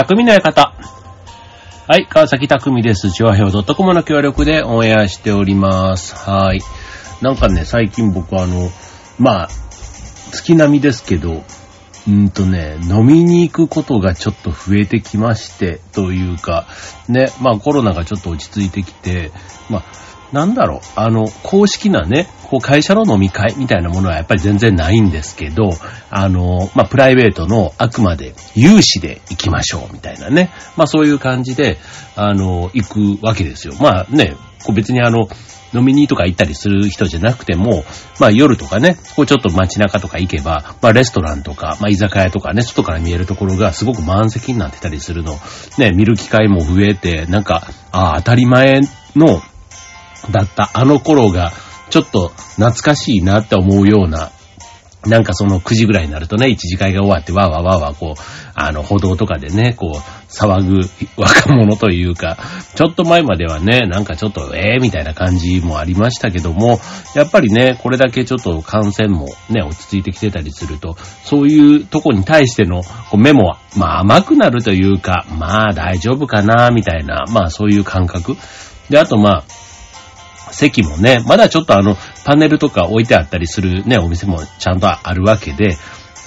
匠の館。はい、川崎匠です。チュアヘオ .com の協力でオンエアしております。はい。なんかね、最近僕あの、まあ、月並みですけど、うんとね、飲みに行くことがちょっと増えてきまして、というか、ね、まあコロナがちょっと落ち着いてきて、まあ、なんだろう、あの、公式なね、こう会社の飲み会みたいなものはやっぱり全然ないんですけど、あの、まあ、プライベートのあくまで有志で行きましょうみたいなね、まあそういう感じで、あの、行くわけですよ。まあね、こう別にあの、飲みにとか行ったりする人じゃなくても、まあ夜とかね、こうちょっと街中とか行けば、まあレストランとか、まあ居酒屋とかね、外から見えるところがすごく満席になってたりするの、ね、見る機会も増えて、なんか、ああ、当たり前の、だったあの頃が、ちょっと懐かしいなって思うような、なんかその9時ぐらいになるとね、一次会が終わってわーわーわーわーこう、あの歩道とかでね、こう、騒ぐ若者というか、ちょっと前まではね、なんかちょっとええー、みたいな感じもありましたけども、やっぱりね、これだけちょっと感染もね、落ち着いてきてたりすると、そういうとこに対してのこう目も、まあ甘くなるというか、まあ大丈夫かな、みたいな、まあそういう感覚。で、あとまあ、席もね、まだちょっとあの、パネルとか置いてあったりするね、お店もちゃんとあるわけで、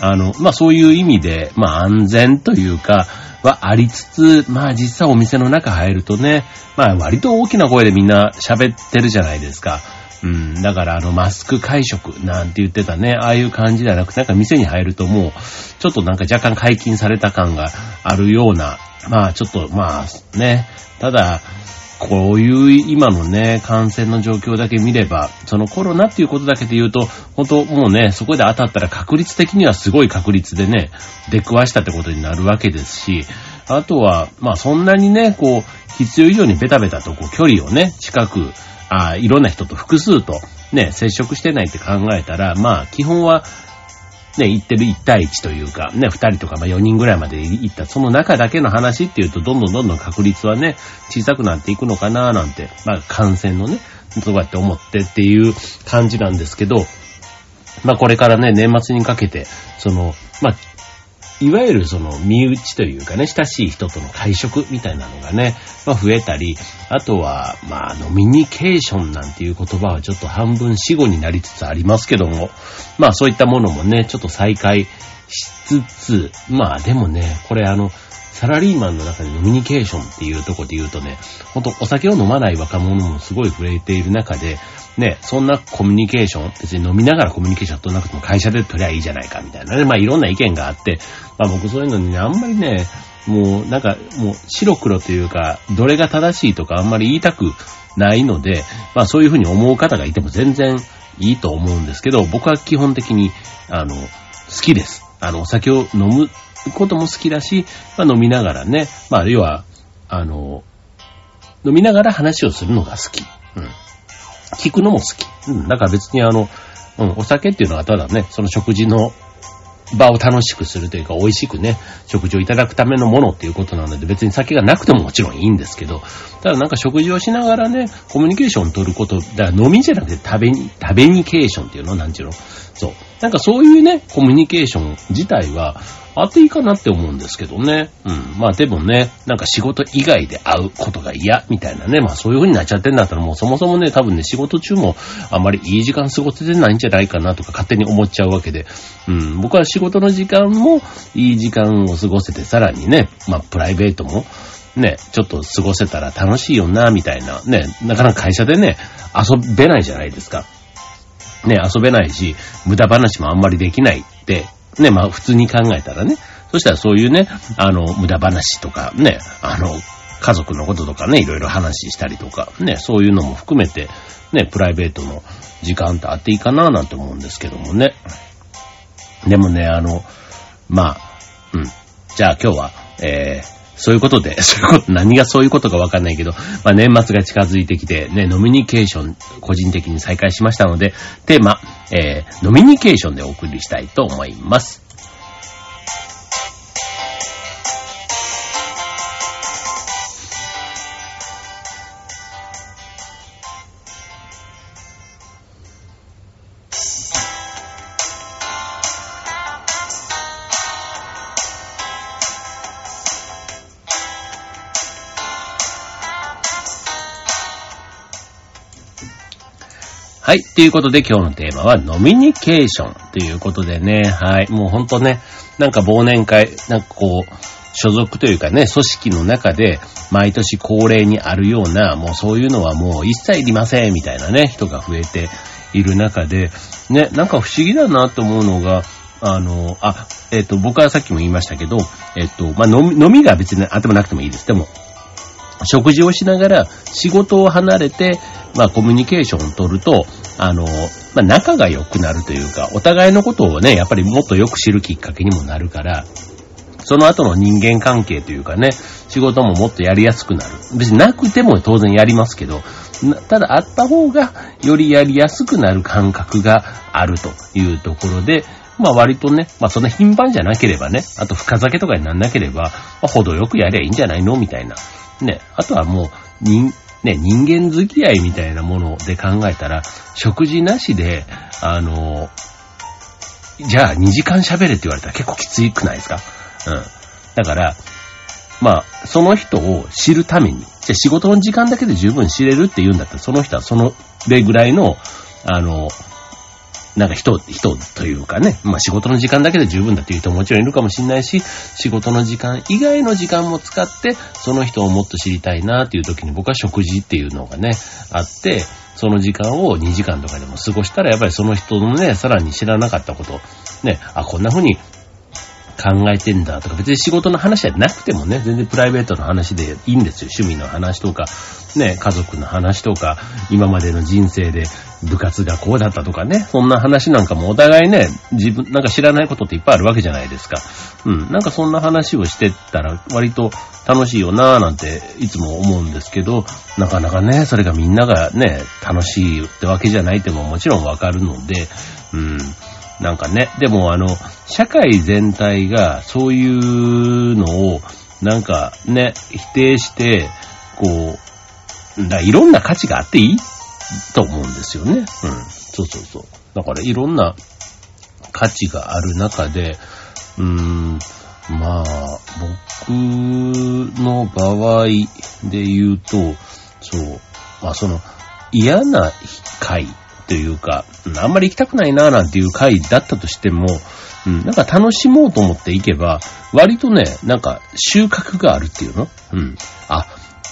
あの、まあそういう意味で、まあ安全というか、はありつつ、まあ実際お店の中入るとね、まあ割と大きな声でみんな喋ってるじゃないですか。うん、だからあのマスク会食なんて言ってたね、ああいう感じじゃなくて、なんか店に入るともう、ちょっとなんか若干解禁された感があるような、まあちょっとまあね、ただ、こういう今のね、感染の状況だけ見れば、そのコロナっていうことだけで言うと、本当もうね、そこで当たったら確率的にはすごい確率でね、出くわしたってことになるわけですし、あとは、まあそんなにね、こう、必要以上にベタベタとこう距離をね、近く、あいろんな人と複数とね、接触してないって考えたら、まあ基本は、ね、行ってる1対1というか、ね、2人とかまあ4人ぐらいまで行った、その中だけの話っていうと、どんどんどんどん確率はね、小さくなっていくのかななんて、まあ感染のね、そうやって思ってっていう感じなんですけど、まあこれからね、年末にかけて、その、まあ、いわゆるその身内というかね、親しい人との会食みたいなのがね、まあ増えたり、あとは、まああの、ミニケーションなんていう言葉はちょっと半分死語になりつつありますけども、まあそういったものもね、ちょっと再開しつつ、まあでもね、これあの、サラリーマンの中でノミニケーションっていうとこで言うとね、ほんとお酒を飲まない若者もすごい増えている中で、ね、そんなコミュニケーション、別に飲みながらコミュニケーション取らなくても会社で取りゃいいじゃないかみたいなね、まあいろんな意見があって、まあ僕そういうのにね、あんまりね、もうなんかもう白黒というか、どれが正しいとかあんまり言いたくないので、まあそういうふうに思う方がいても全然いいと思うんですけど、僕は基本的に、あの、好きです。あの、お酒を飲むことも好きだし、まあ飲みながらね、まあ要は、あの、飲みながら話をするのが好き。うん。聞くのも好き。うん。だから別にあの、うん、お酒っていうのはただね、その食事の場を楽しくするというか、美味しくね、食事をいただくためのものっていうことなので、別に酒がなくてももちろんいいんですけど、ただなんか食事をしながらね、コミュニケーションを取ること、だから飲みじゃなくて食べに、食べニケーションっていうのなんちゅうのそう。なんかそういうね、コミュニケーション自体は、あっていいかなって思うんですけどね。うん。まあでもね、なんか仕事以外で会うことが嫌みたいなね。まあそういう風になっちゃってんだったらもうそもそもね、多分ね、仕事中もあんまりいい時間過ごせてないんじゃないかなとか勝手に思っちゃうわけで。うん。僕は仕事の時間もいい時間を過ごせて、さらにね、まあプライベートもね、ちょっと過ごせたら楽しいよな、みたいな。ね、なかなか会社でね、遊べないじゃないですか。ね、遊べないし、無駄話もあんまりできないって、ね、まあ普通に考えたらね。そしたらそういうね、あの、無駄話とかね、あの、家族のこととかね、いろいろ話したりとか、ね、そういうのも含めて、ね、プライベートの時間とあっていいかななんて思うんですけどもね。でもね、あの、まあ、うん。じゃあ今日は、えー、そういうことで、そういうこと、何がそういうことかわかんないけど、まあ年末が近づいてきて、ね、ノミニケーション、個人的に再開しましたので、テーマ、えー、ノミニケーションでお送りしたいと思います。はい。ということで今日のテーマはノミニケーションということでね。はい。もうほんとね、なんか忘年会、なんかこう、所属というかね、組織の中で毎年恒例にあるような、もうそういうのはもう一切いりませんみたいなね、人が増えている中で、ね、なんか不思議だなと思うのが、あの、あ、えっ、ー、と、僕はさっきも言いましたけど、えっ、ー、と、まあ、飲み、飲みが別にあってもなくてもいいです。でも、食事をしながら仕事を離れて、まあコミュニケーションを取ると、あの、まあ仲が良くなるというか、お互いのことをね、やっぱりもっとよく知るきっかけにもなるから、その後の人間関係というかね、仕事ももっとやりやすくなる。別になくても当然やりますけど、ただあった方がよりやりやすくなる感覚があるというところで、まあ割とね、まあそんな頻繁じゃなければね、あと深酒とかになんなければ、まあ程よくやりゃいいんじゃないの？みたいな。ね、あとはもう、人、ね、人間付き合いみたいなもので考えたら、食事なしで、あの、じゃあ2時間喋れって言われたら結構きついくないですか？うん。だから、まあ、その人を知るために、じゃあ仕事の時間だけで十分知れるって言うんだったら、その人はその、例ぐらいの、あの、なんか人、人というかね、まあ仕事の時間だけで十分だという人ももちろんいるかもしれないし、仕事の時間以外の時間も使って、その人をもっと知りたいなっていう時に僕は食事っていうのがね、あって、その時間を2時間とかでも過ごしたら、やっぱりその人のね、さらに知らなかったこと、ね、あ、こんな風に考えてんだとか、別に仕事の話じゃなくてもね、全然プライベートの話でいいんですよ。趣味の話とか、ね、家族の話とか、今までの人生で部活がこうだったとかね、そんな話なんかもお互いね、自分、なんか知らないことっていっぱいあるわけじゃないですか。うん、なんかそんな話をしてったら割と楽しいよなぁなんていつも思うんですけど、なかなかね、それがみんながね、楽しいってわけじゃないってももちろんわかるので、うん、なんかね、でもあの、社会全体がそういうのを、なんかね、否定して、こう、だいろんな価値があっていい？と思うんですよね。うん。そうそうそう。だからいろんな価値がある中で、うーん、まあ、僕の場合で言うと、そう、まあその、嫌な回というか、あんまり行きたくないなーなんていう回だったとしても、うん、なんか楽しもうと思っていけば、割とね、なんか収穫があるっていうの？うん。あ、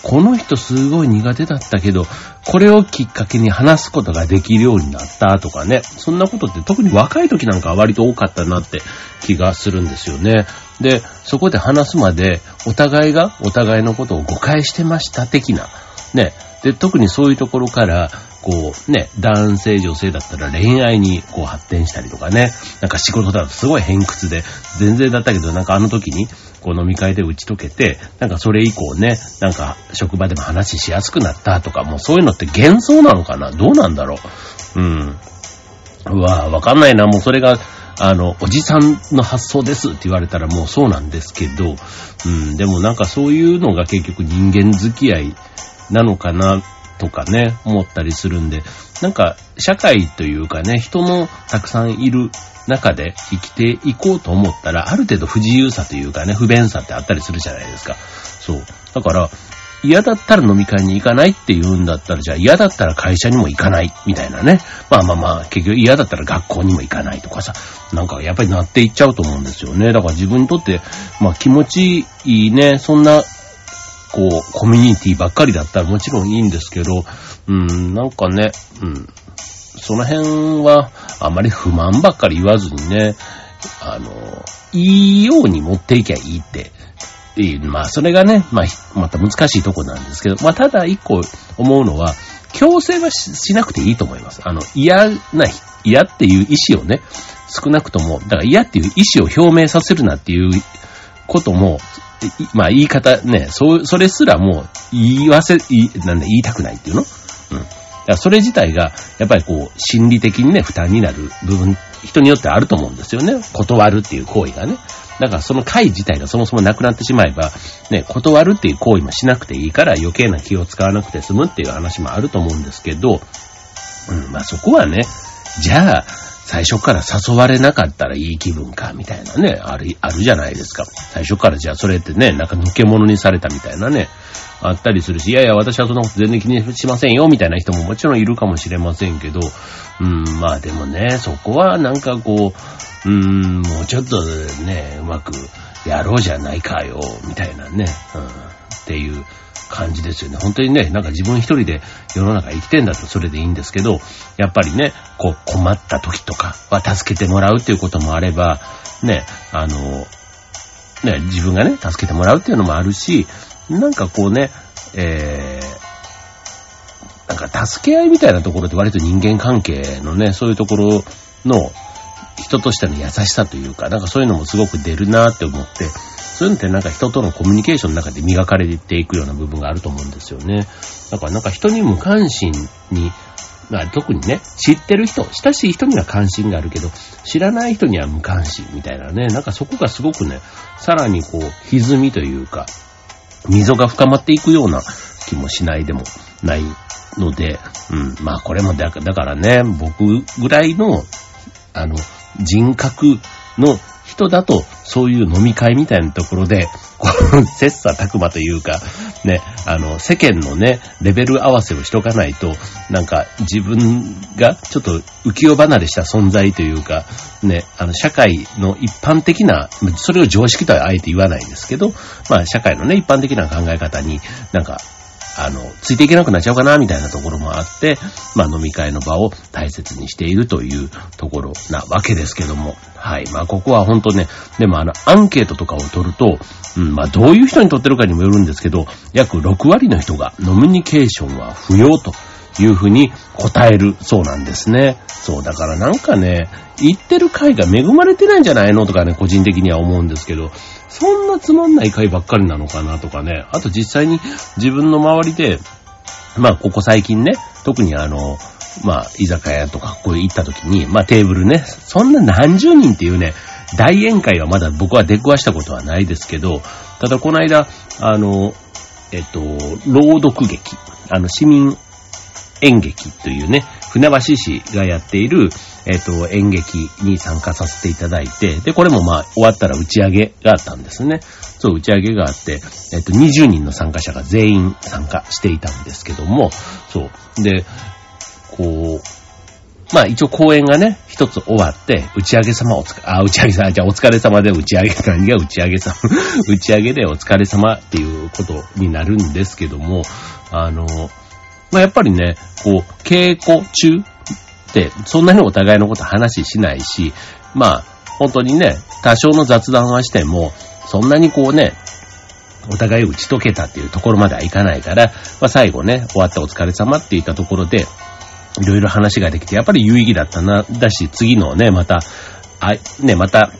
この人すごい苦手だったけど、これをきっかけに話すことができるようになったとかね。そんなことって特に若い時なんか割と多かったなって気がするんですよね。で、そこで話すまでお互いがお互いのことを誤解してました的な。ね。で、特にそういうところから、こうね、男性女性だったら恋愛にこう発展したりとかね、なんか仕事だとすごい偏屈で、全然だったけどなんかあの時にこう飲み会で打ち解けて、なんかそれ以降ね、なんか職場でも話しやすくなったとか、もうそういうのって幻想なのかな？どうなんだろう？うん。うわぁ、わかんないな、もうそれが、あの、おじさんの発想ですって言われたらもうそうなんですけど、うん、でもなんかそういうのが結局人間付き合いなのかな。とかね、思ったりするんで、なんか、社会というかね、人のたくさんいる中で生きていこうと思ったら、ある程度不自由さというかね、不便さってあったりするじゃないですか。そう。だから、嫌だったら飲み会に行かないって言うんだったら、じゃあ嫌だったら会社にも行かない、みたいなね。まあまあまあ、結局嫌だったら学校にも行かないとかさ、なんかやっぱりなっていっちゃうと思うんですよね。だから自分にとって、まあ気持ちいいね、そんなこう、コミュニティばっかりだったらもちろんいいんですけど、うん、なんかね、うん、その辺はあまり不満ばっかり言わずにね、あの、いいように持っていきゃいいって、まあそれがね、まあまた難しいとこなんですけど、まあただ一個思うのは、強制はしなくていいと思います。あの、嫌な、嫌っていう意思をね、少なくとも、だから嫌っていう意思を表明させるなっていうことも、まあ言い方ね、そう、それすらもう言わせ、言い、なんだ、言いたくないっていうの？うん。だからそれ自体が、やっぱりこう、心理的にね、負担になる部分、人によってあると思うんですよね。断るっていう行為がね。だからその会自体がそもそもなくなってしまえば、ね、断るっていう行為もしなくていいから余計な気を使わなくて済むっていう話もあると思うんですけど、うん、まあそこはね、じゃあ、最初から誘われなかったらいい気分か、みたいなね、ある、あるじゃないですか。最初からじゃあそれってね、なんか抜け物にされたみたいなね、あったりするし、いやいや、私はそんなこと全然気にしませんよ、みたいな人ももちろんいるかもしれませんけど、うん、まあでもね、そこはなんかこう、うん、もうちょっとね、うまくやろうじゃないかよ、みたいなね、うん、っていう感じですよね。本当にね、なんか自分一人で世の中生きてんだとそれでいいんですけど、やっぱりね、こう困った時とかは助けてもらうっていうこともあれば、ね、あの、ね、自分がね、助けてもらうっていうのもあるし、なんかこうね、えー、なんか助け合いみたいなところって割と人間関係のね、そういうところの人としての優しさというか、なんかそういうのもすごく出るなって思って、そういうのってなんか人とのコミュニケーションの中で磨かれていくような部分があると思うんですよね。だからなんか人に無関心に、まあ特にね、知ってる人、親しい人には関心があるけど、知らない人には無関心みたいなね、なんかそこがすごくね、さらにこう、歪みというか、溝が深まっていくような気もしないでもないので、うん、まあこれもだからね、僕ぐらいの、あの、人格の人だと、そういう飲み会みたいなところで、この 切磋琢磨というか、ね、あの、世間のね、レベル合わせをしとかないと、なんか自分がちょっと浮世離れした存在というか、ね、あの、社会の一般的な、それを常識とはあえて言わないんですけど、まあ、社会のね、一般的な考え方に、なんか、あの、ついていけなくなっちゃうかな、みたいなところもあって、まあ飲み会の場を大切にしているというところなわけですけども。はい。まあここは本当ね、でもあの、アンケートとかを取ると、うん、まあどういう人に取ってるかにもよるんですけど、約6割の人がノミニケーションは不要というふうに答えるそうなんですね。そう、だからなんかね、言ってる回が恵まれてないんじゃないのとかね、個人的には思うんですけど、そんなつまんない回ばっかりなのかなとかね。あと実際に自分の周りで、まあここ最近ね、特にあの、まあ居酒屋とかこう行った時に、まあテーブルね、そんな何十人っていうね、大宴会はまだ僕は出くわしたことはないですけど、ただこの間、あの、えっと、朗読劇、あの、市民演劇というね、船橋市がやっている、えっ、と、演劇に参加させていただいて、で、これもまあ、終わったら打ち上げがあったんですね。そう、打ち上げがあって、えっ、と、20人の参加者が全員参加していたんですけども、そう。で、こう、まあ一応公演がね、一つ終わって、打ち上げ様おつか、あ、打ち上げ様、じゃあお疲れ様で打ち上げ、何が打ち上げ様、打ち上げでお疲れ様っていうことになるんですけども、あの、まあ、やっぱりね、こう、稽古中って、そんなにお互いのこと話ししないし、まあ、本当にね、多少の雑談はしても、そんなにこうね、お互い打ち解けたっていうところまではいかないから、まあ、最後ね、終わったお疲れ様って言ったところで、いろいろ話ができて、やっぱり有意義だったな、だし、次のね、また、あ、ね、また、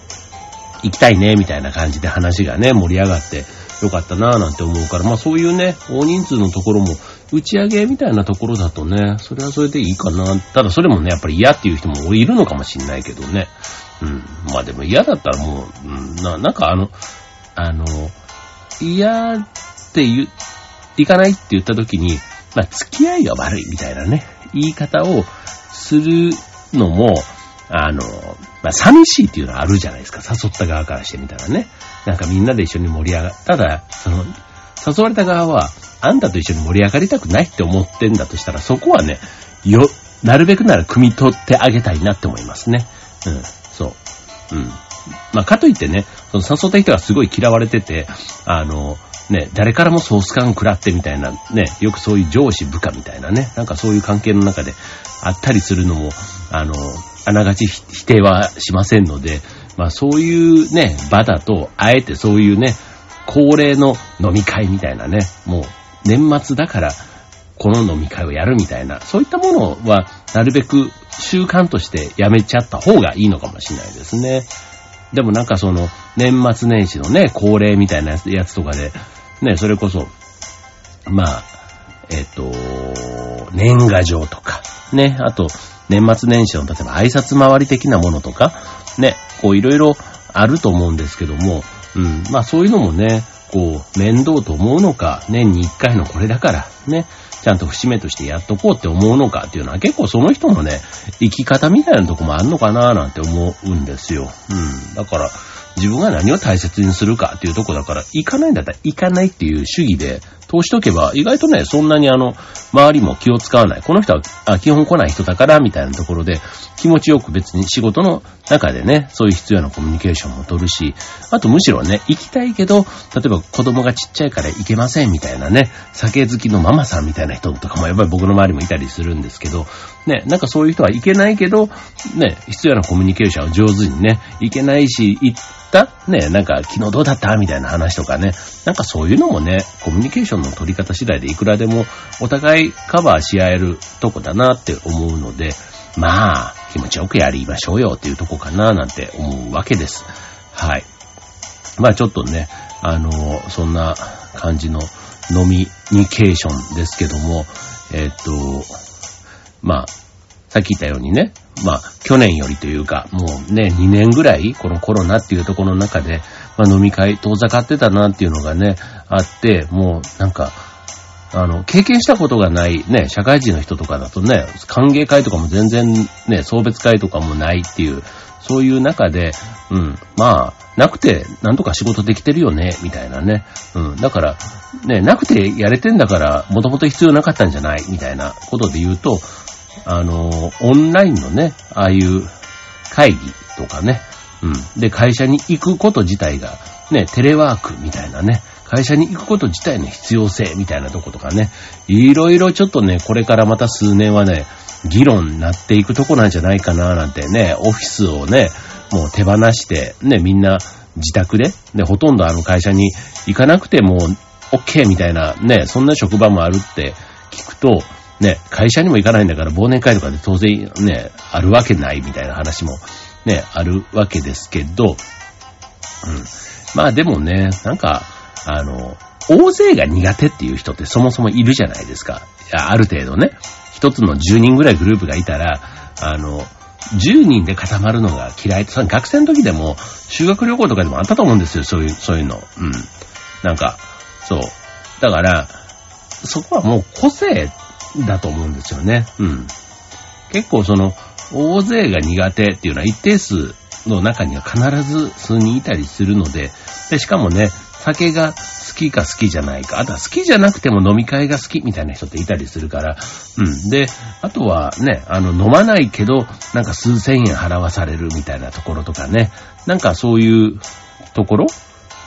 行きたいね、みたいな感じで話がね、盛り上がって、よかったなぁなんて思うから、まあそういうね、大人数のところも、打ち上げみたいなところだとね、それはそれでいいかな。ただそれもね、やっぱり嫌っていう人もいるのかもしんないけどね。うん。まあでも嫌だったらもう、うん、な、なんかあの、あの、嫌って言、いかないって言った時に、まあ付き合いが悪いみたいなね、言い方をするのも、あの、まあ、寂しいっていうのはあるじゃないですか。誘った側からしてみたらね。なんかみんなで一緒に盛り上がっただ、その、誘われた側は、あんたと一緒に盛り上がりたくないって思ってんだとしたら、そこはね、よ、なるべくなら汲み取ってあげたいなって思いますね。うん、そう。うん。まあ、かといってね、その誘った人がすごい嫌われてて、あの、ね、誰からもソース感食らってみたいな、ね、よくそういう上司部下みたいなね、なんかそういう関係の中であったりするのも、あの、あながち否定はしませんので、まあそういうね、場だと、あえてそういうね、恒例の飲み会みたいなね、もう年末だからこの飲み会をやるみたいな、そういったものはなるべく習慣としてやめちゃった方がいいのかもしれないですね。でもなんかその年末年始のね、恒例みたいなやつとかで、ね、それこそ、まあ、えっ、と、年賀状とか、ね、あと、年末年始の、例えば挨拶回り的なものとか、ね、こういろいろあると思うんですけども、うん、まあそういうのもね、こう、面倒と思うのか、年に一回のこれだから、ね、ちゃんと節目としてやっとこうって思うのかっていうのは結構その人のね、生き方みたいなとこもあんのかななんて思うんですよ。うん。だから、自分が何を大切にするかっていうとこだから、行かないんだったら行かないっていう主義で通しとけば、意外とね、そんなにあの、周りも気を使わない。この人はあ基本来ない人だから、みたいなところで、気持ちよく別に仕事の中でね、そういう必要なコミュニケーションも取るし、あとむしろね、行きたいけど、例えば子供がちっちゃいから行けませんみたいなね、酒好きのママさんみたいな人とかもやっぱり僕の周りもいたりするんですけど、ね、なんかそういう人は行けないけど、ね、必要なコミュニケーションを上手にね、行けないし、行ったね、なんか昨日どうだった？みたいな話とかね、なんかそういうのもね、コミュニケーションの取り方次第でいくらでもお互いカバーし合えるとこだなって思うので、まあ、気持ちよくやりましょうよっていうとこかななんて思うわけです。はい。まあちょっとね、あの、そんな感じの飲みニケーションですけども、えっ、と、まあ、さっき言ったようにね、まあ、去年よりというか、もうね、2年ぐらい、このコロナっていうところの中で、まあ、飲み会遠ざかってたなっていうのがね、あって、もうなんか、あの、経験したことがないね、社会人の人とかだとね、歓迎会とかも全然ね、送別会とかもないっていう、そういう中で、うん、まあ、なくて、なんとか仕事できてるよね、みたいなね。うん、だから、ね、なくてやれてんだから、もともと必要なかったんじゃない、みたいなことで言うと、あの、オンラインのね、ああいう会議とかね、うん。で、会社に行くこと自体が、ね、テレワークみたいなね、会社に行くこと自体の必要性みたいなとことかね、いろいろちょっとね、これからまた数年はね、議論になっていくとこなんじゃないかななんてね、オフィスをね、もう手放して、ね、みんな自宅で、で、ほとんどあの会社に行かなくても OK みたいな、ね、そんな職場もあるって聞くと、ね、会社にも行かないんだから忘年会とかで当然ね、あるわけないみたいな話もね、あるわけですけど、うん。まあでもね、なんか、あの、大勢が苦手っていう人ってそもそもいるじゃないですか。ある程度ね。一つの10人ぐらいグループがいたら、あの、10人で固まるのが嫌い。学生の時でも、修学旅行とかでもあったと思うんですよ、そういう、そういうの。うん。なんか、そう。だから、そこはもう個性だと思うんですよね。うん。結構その、大勢が苦手っていうのは一定数の中には必ず数人いたりするので、で、しかもね、酒が好きか好きじゃないか、あとは好きじゃなくても飲み会が好きみたいな人っていたりするから、うん。で、あとはね、あの、飲まないけど、なんか数千円払わされるみたいなところとかね、なんかそういうところ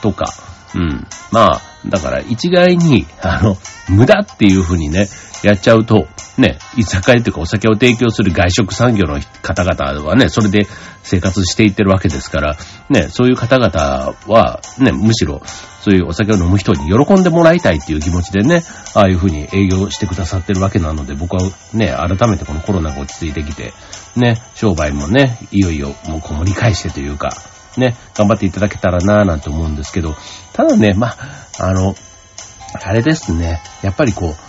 とか、うん。まあ、だから一概に、あの、無駄っていうふうにね、やっちゃうと、ね、居酒屋というかお酒を提供する外食産業の方々はね、それで生活していってるわけですから、ね、そういう方々は、ね、むしろ、そういうお酒を飲む人に喜んでもらいたいっていう気持ちでね、ああいうふうに営業してくださってるわけなので、僕はね、改めてこのコロナが落ち着いてきて、ね、商売もね、いよいよもうこもり返してというか、ね、頑張っていただけたらなぁなんて思うんですけど、ただね、まあ、の、あれですね、やっぱりこう、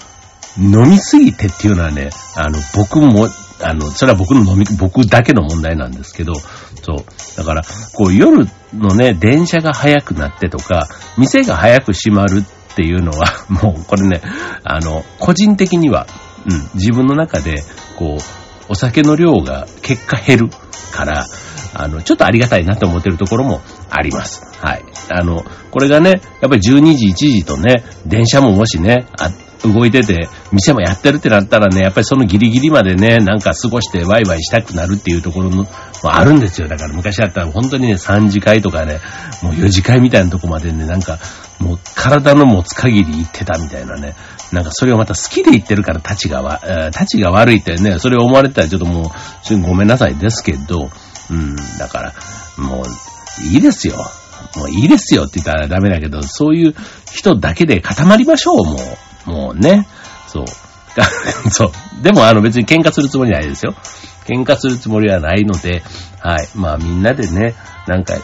飲みすぎてっていうのはね、あの、僕も、あの、それは僕の飲み、僕だけの問題なんですけど、そう。だから、こう夜のね、電車が早くなってとか、店が早く閉まるっていうのは、もうこれね、あの、個人的には、うん、自分の中で、こう、お酒の量が結果減るから、あの、ちょっとありがたいなと思ってるところもあります。はい。あの、これがね、やっぱり12時、1時とね、電車ももしね、あ動いてて、店もやってるってなったらね、やっぱりそのギリギリまでね、なんか過ごしてワイワイしたくなるっていうところもあるんですよ。だから昔だったら本当にね、3次会とかね、もう4次会みたいなとこまでね、なんか、もう体の持つ限り行ってたみたいなね。なんかそれをまた好きで言ってるから立ちがわ、立ちが悪いってね、それを思われたらちょっともう、ごめんなさいですけど、うん、だから、もう、いいですよ。もういいですよって言ったらダメだけど、そういう人だけで固まりましょう、もう。もうね、そう。そう。でもあの別に喧嘩するつもりないですよ。喧嘩するつもりはないので、はい。まあみんなでね、なんか、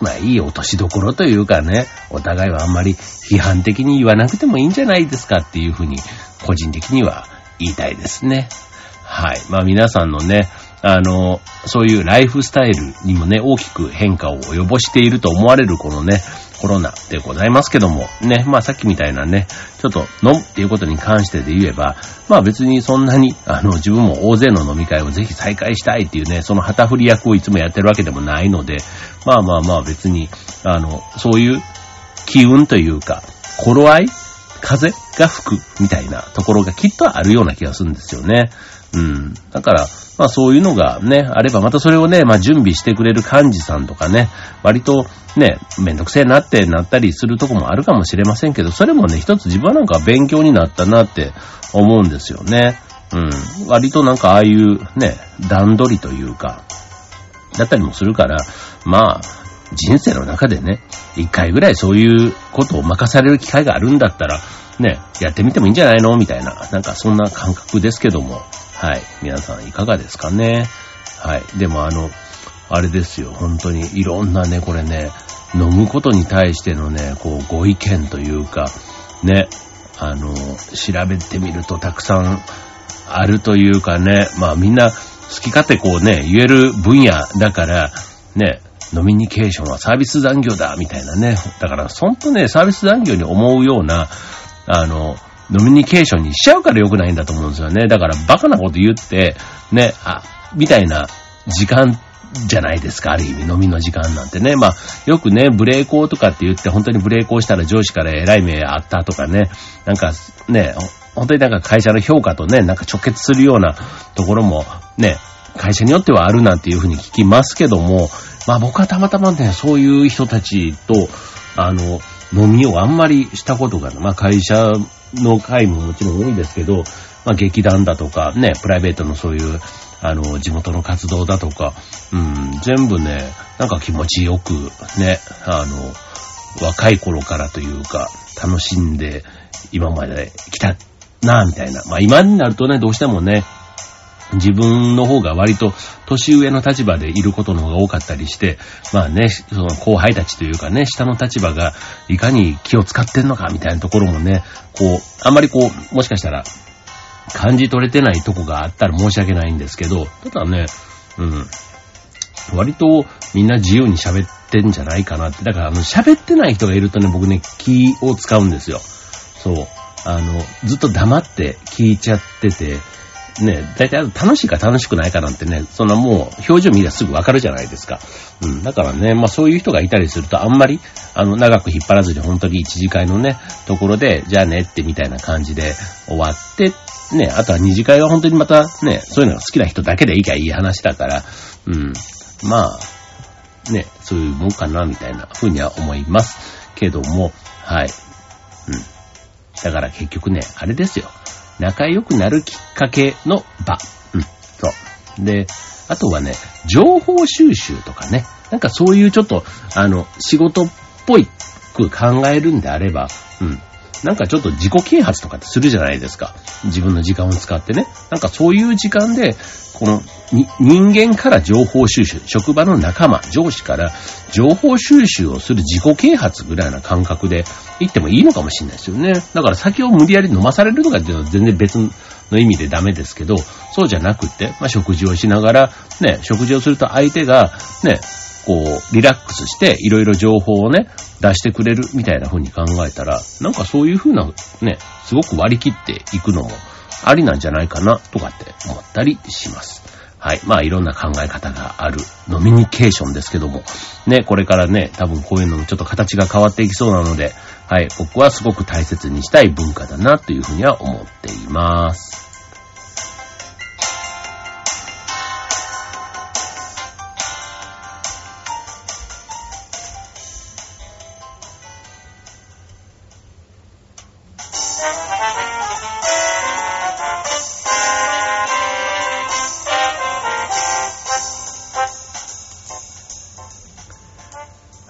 まあいい落としどころというかね、お互いはあんまり批判的に言わなくてもいいんじゃないですかっていうふうに、個人的には言いたいですね。はい。まあ皆さんのね、あの、そういうライフスタイルにもね、大きく変化を及ぼしていると思われるこのね、コロナでございますけども、ね、まあさっきみたいなね、ちょっと飲むっていうことに関してで言えば、まあ別にそんなに、あの、自分も大勢の飲み会をぜひ再開したいっていうね、その旗振り役をいつもやってるわけでもないので、まあまあまあ別に、あの、そういう機運というか、頃合い風が吹くみたいなところがきっとあるような気がするんですよね。うん。だから、まあそういうのがね、あれば、またそれをね、まあ準備してくれる幹事さんとかね、割とね、めんどくせえなってなったりするとこもあるかもしれませんけど、それもね、一つ自分なんか勉強になったなって思うんですよね。うん。割となんかああいうね、段取りというか、だったりもするから、まあ、人生の中でね、一回ぐらいそういうことを任される機会があるんだったら、ね、やってみてもいいんじゃないの？みたいな、なんかそんな感覚ですけども、はい。皆さんいかがですかね？はい。でもあの、あれですよ、本当にいろんなね、これね、飲むことに対してのね、こう、ご意見というか、ね、あの、調べてみるとたくさんあるというかね、まあみんな好き勝手こうね、言える分野だから、ね、ノミニケーションはサービス残業だ、みたいなね。だから、ほんとね、サービス残業に思うような、あの、ノミニケーションにしちゃうから良くないんだと思うんですよね。だからバカなこと言って、ね、あ、みたいな時間じゃないですか、ある意味飲みの時間なんてね。まあ、よくね、ブレーコーとかって言って、本当にブレーコーしたら上司から偉い目あったとかね、なんかね、本当になんか会社の評価とね、なんか直結するようなところもね、会社によってはあるなんていうふうに聞きますけども、まあ僕はたまたまね、そういう人たちと、あの、飲みをあんまりしたことが、まあ会社の会ももちろん多いですけど、まあ劇団だとか、ね、プライベートのそういう、あの、地元の活動だとか、うん、全部ね、なんか気持ちよく、ね、あの、若い頃からというか、楽しんで今まで来たな、みたいな。まあ今になるとね、どうしてもね、自分の方が割と年上の立場でいることの方が多かったりして、まあね、その後輩たちというかね、下の立場がいかに気を使ってんのかみたいなところもね、こう、あんまりこう、もしかしたら感じ取れてないとこがあったら申し訳ないんですけど、ただね、うん、割とみんな自由に喋ってんじゃないかなって。だからあの喋ってない人がいるとね、僕ね、気を使うんですよ。そう。あの、ずっと黙って聞いちゃってて、ね、大体楽しいか楽しくないかなんてね、そんなもう表情見りゃすぐわかるじゃないですか。うん。だからね、まあそういう人がいたりするとあんまり、あの、長く引っ張らずに本当に一次会のね、ところで、じゃあねってみたいな感じで終わって、ね、あとは二次会は本当にまたね、そういうのが好きな人だけでいいかいい話だから、うん。まあ、ね、そういうもんかな、みたいな風には思います。けども、はい。うん。だから結局ね、あれですよ。仲良くなるきっかけの場。うん、そう。で、あとはね、情報収集とかね、なんかそういうちょっと、あの、仕事っぽいく考えるんであれば、うん。なんかちょっと自己啓発とかってするじゃないですか。自分の時間を使ってね。なんかそういう時間で、この人間から情報収集、職場の仲間、上司から情報収集をする自己啓発ぐらいな感覚で行ってもいいのかもしれないですよね。だから酒を無理やり飲まされるとかっていうのは全然別の意味でダメですけど、そうじゃなくて、まあ、食事をしながら、ね、食事をすると相手が、ね、こう、リラックスして、いろいろ情報をね、出してくれるみたいな風に考えたら、なんかそういう風な、ね、すごく割り切っていくのもありなんじゃないかな、とかって思ったりします。はい。まあ、いろんな考え方があるノミニケーションですけども、ね、これからね、多分こういうのもちょっと形が変わっていきそうなので、はい。僕はすごく大切にしたい文化だな、というふうには思っています。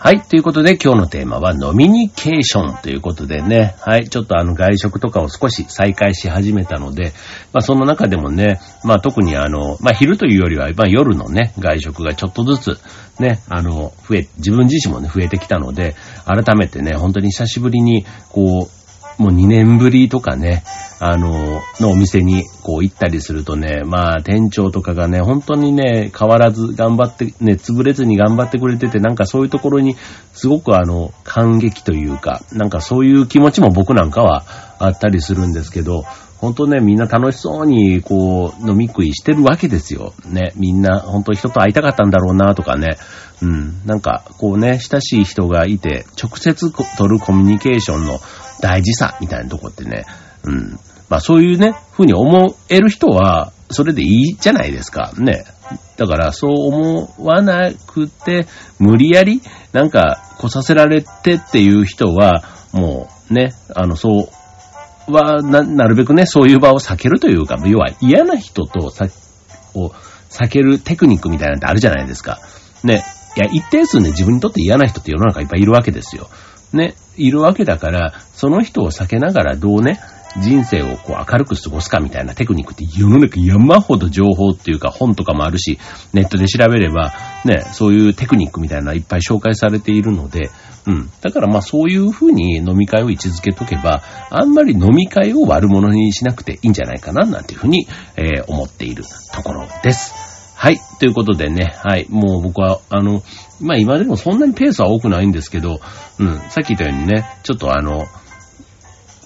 はい。ということで、今日のテーマは、ノミニケーションということでね。はい。ちょっとあの、外食とかを少し再開し始めたので、まあ、その中でもね、まあ、特にあの、まあ、昼というよりは、まあ、夜のね、外食がちょっとずつ、ね、あの、増え、自分自身もね、増えてきたので、改めてね、本当に久しぶりに、こう、もう2年ぶりとかね、あの、のお店にこう行ったりするとね、まあ店長とかがね、本当にね、変わらず頑張って、ね、潰れずに頑張ってくれてて、なんかそういうところにすごくあの、感激というか、なんかそういう気持ちも僕なんかはあったりするんですけど、本当ね、みんな楽しそうに、こう、飲み食いしてるわけですよ。ね、みんな、本当人と会いたかったんだろうな、とかね。うん、なんか、こうね、親しい人がいて、直接取るコミュニケーションの大事さ、みたいなとこってね、うん。まあそういうね、ふうに思える人は、それでいいじゃないですか。ね。だからそう思わなくて、無理やり、なんか来させられてっていう人は、もうね、あの、そうはな、なるべくね、そういう場を避けるというか、要は嫌な人とさ、を避けるテクニックみたいなんてあるじゃないですか。ね。いや、一定数ね、自分にとって嫌な人って世の中いっぱいいるわけですよ。ね。いるわけだから、その人を避けながらどうね、人生をこう明るく過ごすかみたいなテクニックって世の中山ほど情報っていうか本とかもあるし、ネットで調べればね、そういうテクニックみたいないっぱい紹介されているので、うん。だからまあそういうふうに飲み会を位置づけとけば、あんまり飲み会を悪者にしなくていいんじゃないかな、なんていうふうに、えー、思っているところです。はい。ということでね、はい。もう僕は、あの、まあ今でもそんなにペースは多くないんですけど、うん。さっき言ったようにね、ちょっとあの、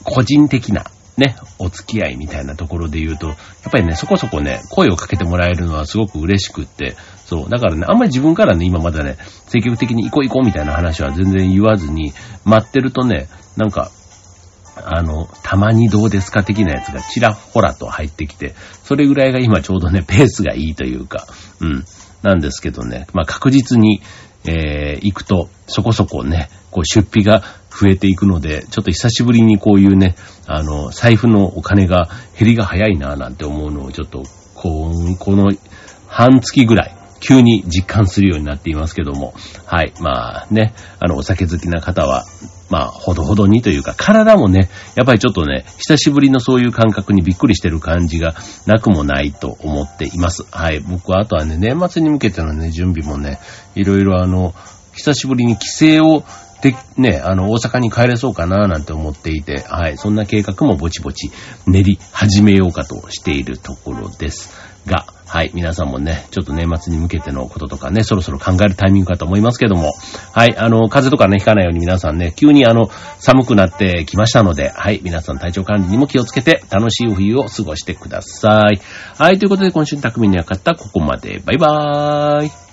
個人的な、ね、お付き合いみたいなところで言うと、やっぱりね、そこそこね、声をかけてもらえるのはすごく嬉しくって、そう。だからね、あんまり自分からね、今まだね、積極的に行こう行こうみたいな話は全然言わずに、待ってるとね、なんか、あの、たまにどうですか的なやつがちらほらと入ってきて、それぐらいが今ちょうどね、ペースがいいというか、うん、なんですけどね、まあ確実に、えー、行くと、そこそこね、こう出費が増えていくので、ちょっと久しぶりにこういうね、あの、財布のお金が減りが早いなぁなんて思うのをちょっと、こう、この半月ぐらい、急に実感するようになっていますけども、はい、まあね、あの、お酒好きな方は、まあ、ほどほどにというか、体もね、やっぱりちょっとね、久しぶりのそういう感覚にびっくりしてる感じがなくもないと思っています。はい。僕はあとはね、年末に向けてのね、準備もね、いろいろあの、久しぶりに帰省をで、ね、あの、大阪に帰れそうかななんて思っていて、はい、そんな計画もぼちぼち練り始めようかとしているところです。が、はい、皆さんもね、ちょっと年末に向けてのこととかね、そろそろ考えるタイミングかと思いますけども、はい、あの、風邪とかね、ひかないように皆さんね、急にあの、寒くなってきましたので、はい、皆さん体調管理にも気をつけて、楽しい冬を過ごしてください。はい、ということで今週の匠にはかったここまで。バイバーイ。